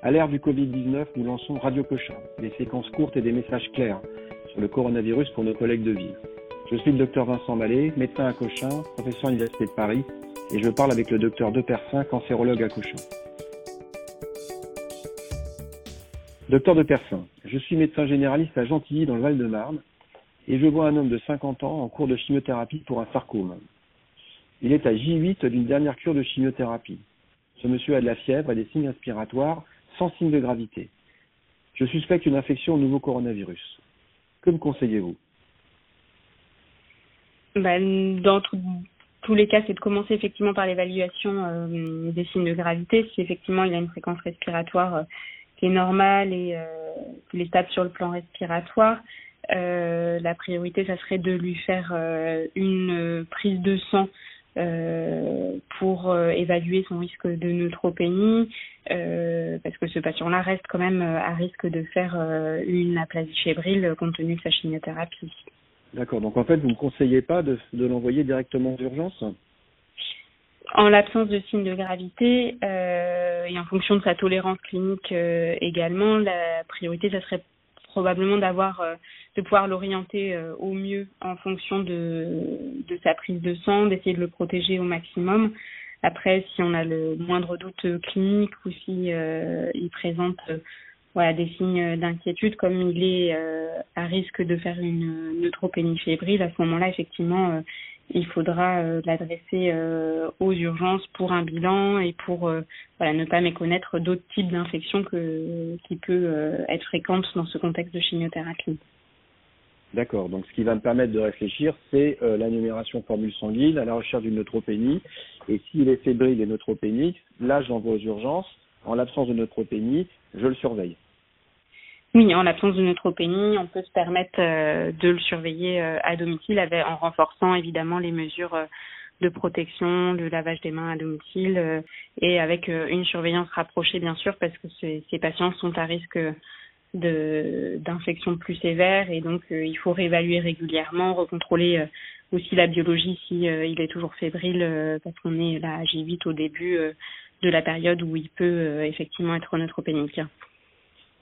À l'ère du Covid-19, nous lançons Radio Cochin, des séquences courtes et des messages clairs sur le coronavirus pour nos collègues de ville. Je suis le docteur Vincent Mallet, médecin à Cochin, professeur à l'Université de Paris, et je parle avec le docteur Depersin, cancérologue à Cochin. Docteur Depersin, je suis médecin généraliste à Gentilly dans le Val-de-Marne, et je vois un homme de 50 ans en cours de chimiothérapie pour un sarcome. Il est à J8 d'une dernière cure de chimiothérapie. Ce monsieur a de la fièvre et des signes respiratoires sans signe de gravité. Je suspecte une infection au nouveau coronavirus. Que me conseillez-vous? Ben, Dans tous les cas, c'est de commencer effectivement par l'évaluation euh, des signes de gravité. Si effectivement il a une fréquence respiratoire euh, qui est normale et euh, est stable sur le plan respiratoire, la priorité, ça serait de lui faire une prise de sang euh, pour euh, évaluer son risque de neutropénie, euh, parce que ce patient-là reste quand même à risque de faire une aplasie fébrile compte tenu de sa chimiothérapie. D'accord, donc en fait, vous ne conseillez pas de, de l'envoyer directement d'urgence en l'absence de signes de gravité euh, et en fonction de sa tolérance clinique euh, également, la priorité, ça serait probablement d'avoir euh, de pouvoir l'orienter euh, au mieux en fonction de, sa prise de sang, d'essayer de le protéger au maximum. Après, si on a le moindre doute clinique ou si euh, il présente des signes d'inquiétude, comme il est à risque de faire une neutropénie fébrile, à ce moment-là, effectivement, il faudra euh, l'adresser euh, aux urgences pour un bilan et pour euh, ne pas méconnaître d'autres types d'infections qui peuvent être fréquentes dans ce contexte de chimiothérapie. D'accord. Donc, ce qui va me permettre de réfléchir, c'est euh, la formule sanguine à la recherche d'une neutropénie. Et s'il est fébrile et neutropénique, là, j'envoie aux urgences. En l'absence de neutropénie, je le surveille. Oui, en l'absence de neutropénie, on peut se permettre euh, de le surveiller euh, à domicile en renforçant évidemment les mesures euh, de protection, le lavage des mains à domicile et avec une surveillance rapprochée bien sûr parce que ces, patients sont à risque d'infections plus sévères et donc il faut réévaluer régulièrement, recontrôler aussi la biologie si il est toujours fébrile parce qu'on est là à J8 au début de la période où il peut effectivement être neutropénique.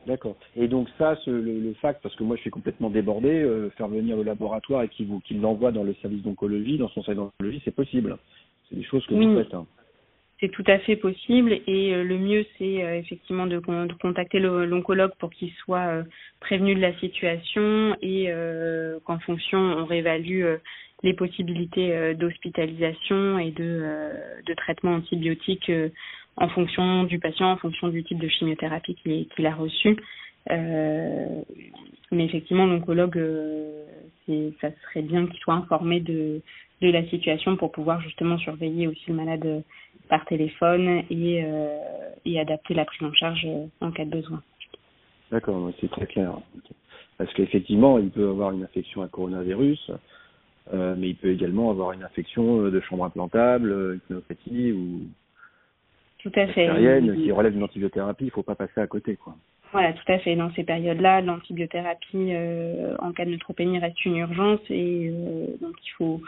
D'accord. Et donc ça, ce, le, le, fact, parce que moi je suis complètement débordé, euh, faire venir le laboratoire et qu'il qu l'envoie dans le service d'oncologie, dans son service d'oncologie, c'est possible. C'est des choses que vous faites. Hein. C'est tout à fait possible et euh, le mieux c'est euh, effectivement de, de, contacter l'oncologue pour qu'il soit prévenu de la situation et qu'en fonction on réévalue les possibilités d'hospitalisation et de, de traitement antibiotique en fonction du patient, en fonction du type de chimiothérapie qu'il a reçu. Euh, mais effectivement, l'oncologue, euh, ça serait bien qu'il soit informé de, la situation pour pouvoir justement surveiller aussi le malade par téléphone euh, et adapter la prise en charge en cas de besoin. D'accord, c'est très clair. Parce qu'effectivement, il peut avoir une infection à coronavirus, euh, mais il peut également avoir une infection de chambre implantable, une pneumopathie ou tout à fait. qui relève d'une antibiothérapie, il ne faut pas passer à côté, quoi. Voilà, tout à fait. Dans ces périodes-là, l'antibiothérapie euh, en cas de neutropénie reste une urgence et euh, donc il faut,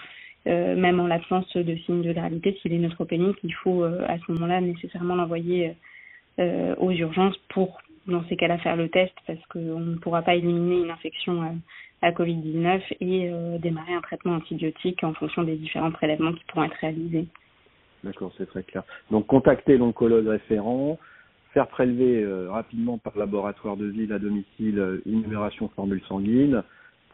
euh, même en l'absence de signes de gravité, s'il est neutropénique, il faut à ce moment-là nécessairement l'envoyer aux urgences pour, dans ces cas-là, faire le test parce qu'on ne pourra pas éliminer une infection à Covid-19 et démarrer un traitement antibiotique en fonction des différents prélèvements qui pourront être réalisés. D'accord, c'est très clair. Donc contacter l'oncologue référent, faire prélever euh, rapidement par laboratoire de ville à domicile euh, une numération formule sanguine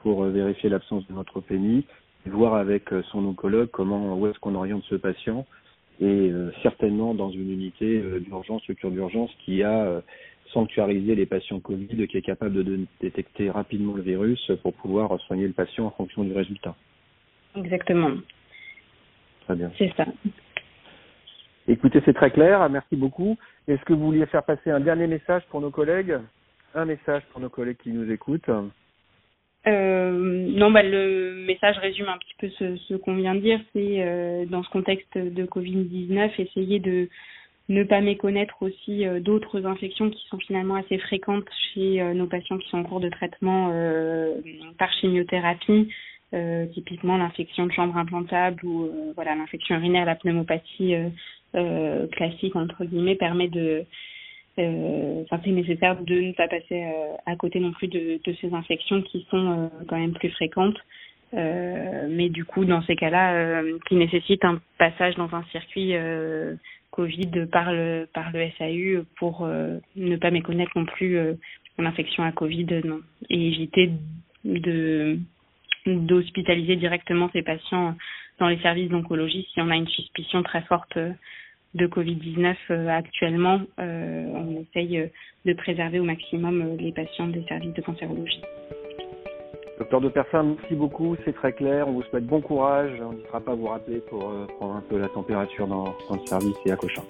pour euh, vérifier l'absence de neutropénie, voir avec son oncologue comment où est-ce qu'on oriente ce patient et certainement dans une unité d'urgence, structure d'urgence qui a sanctuarisé les patients Covid, qui est capable de détecter rapidement le virus pour pouvoir soigner le patient en fonction du résultat. Exactement. Très bien. C'est ça. Écoutez, c'est très clair. Merci beaucoup. Est-ce que vous vouliez faire passer un dernier message pour nos collègues? Un message pour nos collègues qui nous écoutent euh, non, bah, le message résume un petit peu ce, ce qu'on vient de dire. C'est euh, dans ce contexte de Covid-19, essayer de ne pas méconnaître aussi euh, d'autres infections qui sont finalement assez fréquentes chez euh, nos patients qui sont en cours de traitement euh, par chimiothérapie. typiquement l'infection de chambre implantable ou voilà l'infection urinaire, la pneumopathie classique entre guillemets permet de enfin, c'est nécessaire de ne pas passer à côté non plus de ces infections qui sont quand même plus fréquentes. mais du coup, dans ces cas-là, qui nécessitent un passage dans un circuit Covid par le par le SAU pour ne pas méconnaître non plus l'infection à Covid non, et éviter d'hospitaliser directement ces patients dans les services d'oncologie si on a une suspicion très forte de Covid-19 euh, actuellement. Euh, on essaye de préserver au maximum euh, les patients des services de cancérologie. Docteur de Persin, merci beaucoup, c'est très clair. On vous souhaite bon courage. On n'hésitera pas à vous rappeler pour prendre un peu la température dans, dans le service et à Cochin.